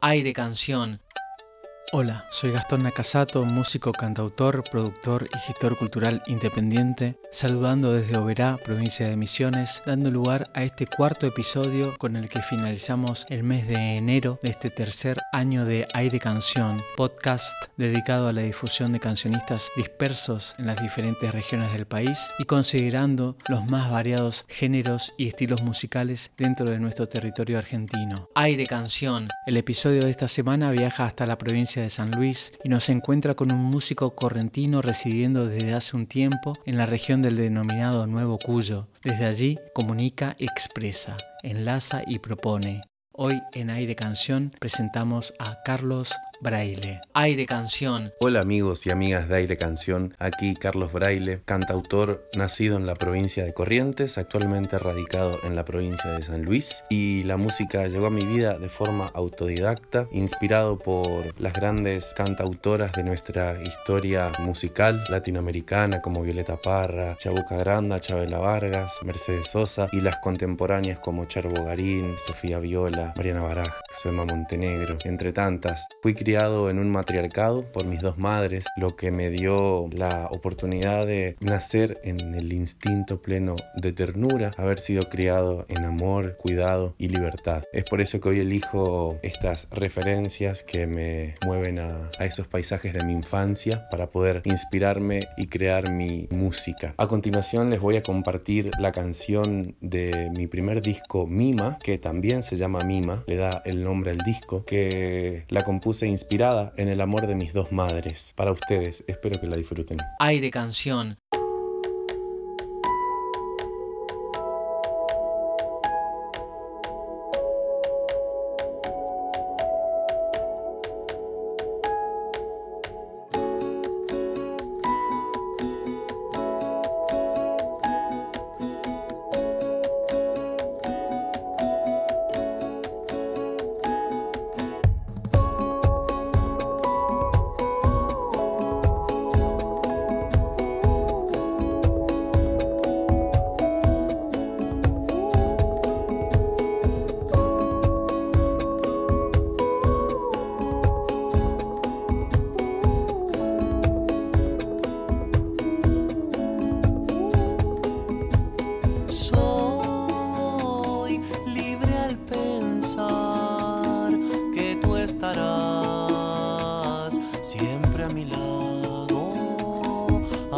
Aire Canción. Hola, soy Gastón Nakasato, músico, cantautor, productor y gestor cultural independiente, saludando desde Oberá, provincia de Misiones, dando lugar a este cuarto episodio con el que finalizamos el mes de enero de este tercer año de Aire Canción, podcast dedicado a la difusión de cancionistas dispersos en las diferentes regiones del país y considerando los más variados géneros y estilos musicales dentro de nuestro territorio argentino. Aire Canción. El episodio de esta semana viaja hasta la provincia de San Luis y nos encuentra con un músico correntino residiendo desde hace un tiempo en la región del denominado Nuevo Cuyo. Desde allí comunica, expresa, enlaza y propone. Hoy en Aire Canción presentamos a Carlos Braille. Aire Canción. Hola amigos y amigas de Aire Canción, aquí Carlos Braille, cantautor nacido en la provincia de Corrientes, actualmente radicado en la provincia de San Luis y la música llegó a mi vida de forma autodidacta, inspirado por las grandes cantautoras de nuestra historia musical latinoamericana como Violeta Parra, Chabuca Granda, Chabela Vargas, Mercedes Sosa y las contemporáneas como Cherbo Garín, Sofía Viola, Mariana Baraj, Suema Montenegro, entre tantas. Fui criado en un matriarcado por mis dos madres, lo que me dio la oportunidad de nacer en el instinto pleno de ternura, haber sido criado en amor, cuidado y libertad. Es por eso que hoy elijo estas referencias que me mueven a, a esos paisajes de mi infancia para poder inspirarme y crear mi música. A continuación les voy a compartir la canción de mi primer disco Mima, que también se llama Mima, le da el nombre al disco, que la compuse inspirada en el amor de mis dos madres. Para ustedes, espero que la disfruten. Aire Canción.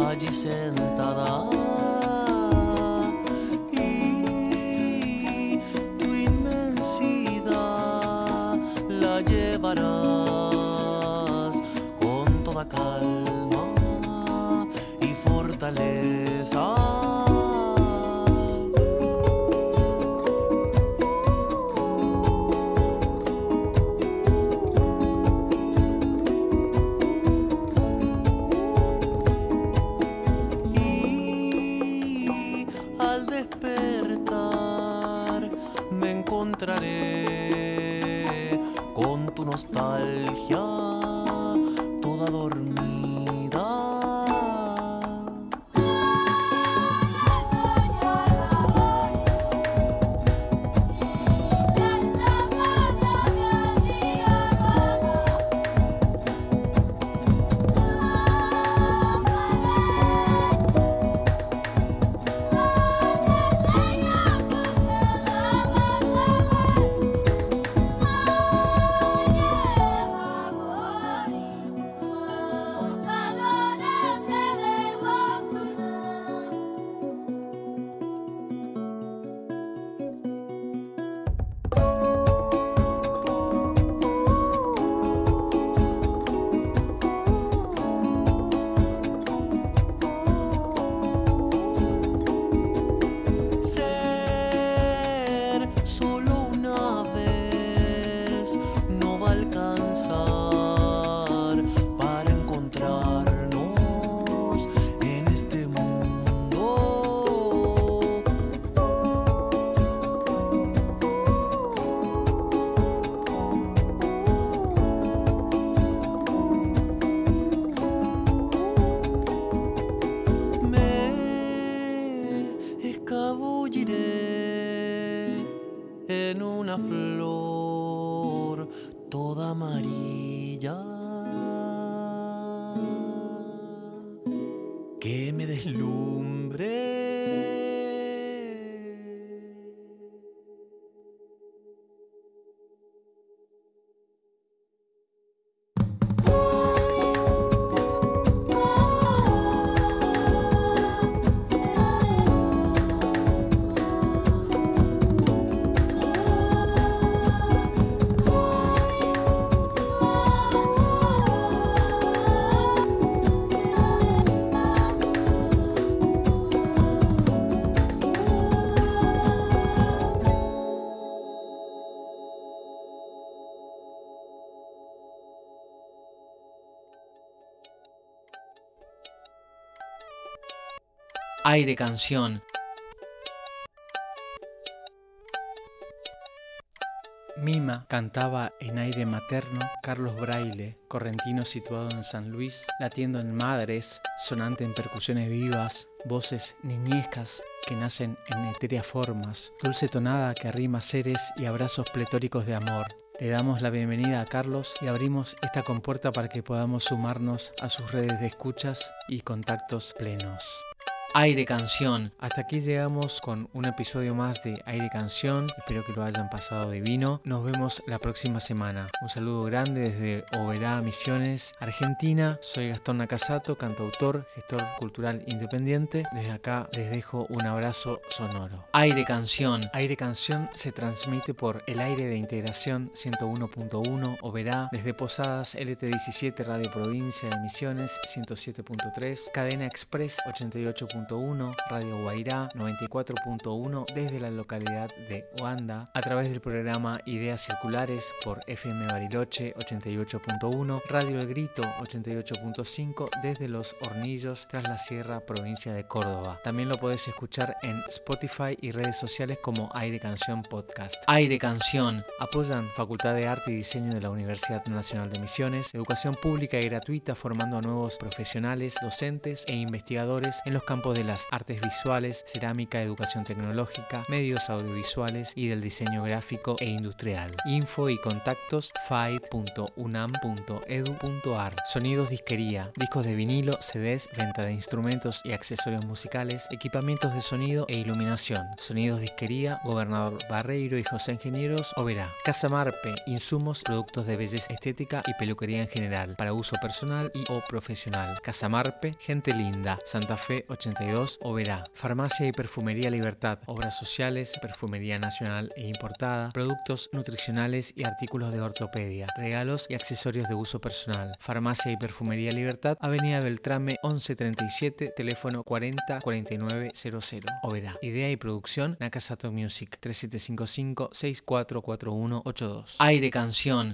Allí sentada. Y tu inmensidad la llevarás con toda calma y fortaleza. Nostalgia escabulliré en una flor toda amarilla. Que me deslumbre Aire canción. Mima cantaba en aire materno Carlos Braille, correntino situado en San Luis, latiendo en madres, sonante en percusiones vivas, voces niñescas que nacen en etéreas formas, dulce tonada que arrima seres y abrazos pletóricos de amor. Le damos la bienvenida a Carlos y abrimos esta compuerta para que podamos sumarnos a sus redes de escuchas y contactos plenos. Aire Canción. Hasta aquí llegamos con un episodio más de Aire Canción. Espero que lo hayan pasado divino. Nos vemos la próxima semana. Un saludo grande desde Oberá Misiones, Argentina. Soy Gastón Nakasato, cantautor, gestor cultural independiente. Desde acá les dejo un abrazo sonoro. Aire Canción. Aire Canción se transmite por el aire de integración 101.1 Oberá desde Posadas LT17 Radio Provincia de Misiones 107.3 Cadena Express 88. Radio Guairá 94.1 desde la localidad de Oanda, a través del programa Ideas Circulares por FM Bariloche 88.1, Radio El Grito 88.5 desde Los Hornillos tras la Sierra, provincia de Córdoba. También lo podés escuchar en Spotify y redes sociales como Aire Canción Podcast. Aire Canción. Apoyan Facultad de Arte y Diseño de la Universidad Nacional de Misiones, educación pública y gratuita formando a nuevos profesionales, docentes e investigadores en los campos de las artes visuales, cerámica, educación tecnológica, medios audiovisuales y del diseño gráfico e industrial. Info y contactos fight.unam.edu.ar. Sonidos disquería, discos de vinilo, CDs, venta de instrumentos y accesorios musicales, equipamientos de sonido e iluminación. Sonidos disquería, Gobernador Barreiro y José Ingenieros, Oberá. Casa Marpe, insumos, productos de belleza estética y peluquería en general, para uso personal y o profesional. Casa Marpe, gente linda, Santa Fe 82, Oberá. Farmacia y Perfumería Libertad, obras sociales, perfumería nacional e importada, productos nutricionales y artículos de ortopedia, regalos y accesorios de uso personal. Farmacia y Perfumería Libertad, Avenida Beltrame 1137, teléfono 40 49 00. Oberá. Idea y producción Nakasato Music 3755 644182. Aire Canción.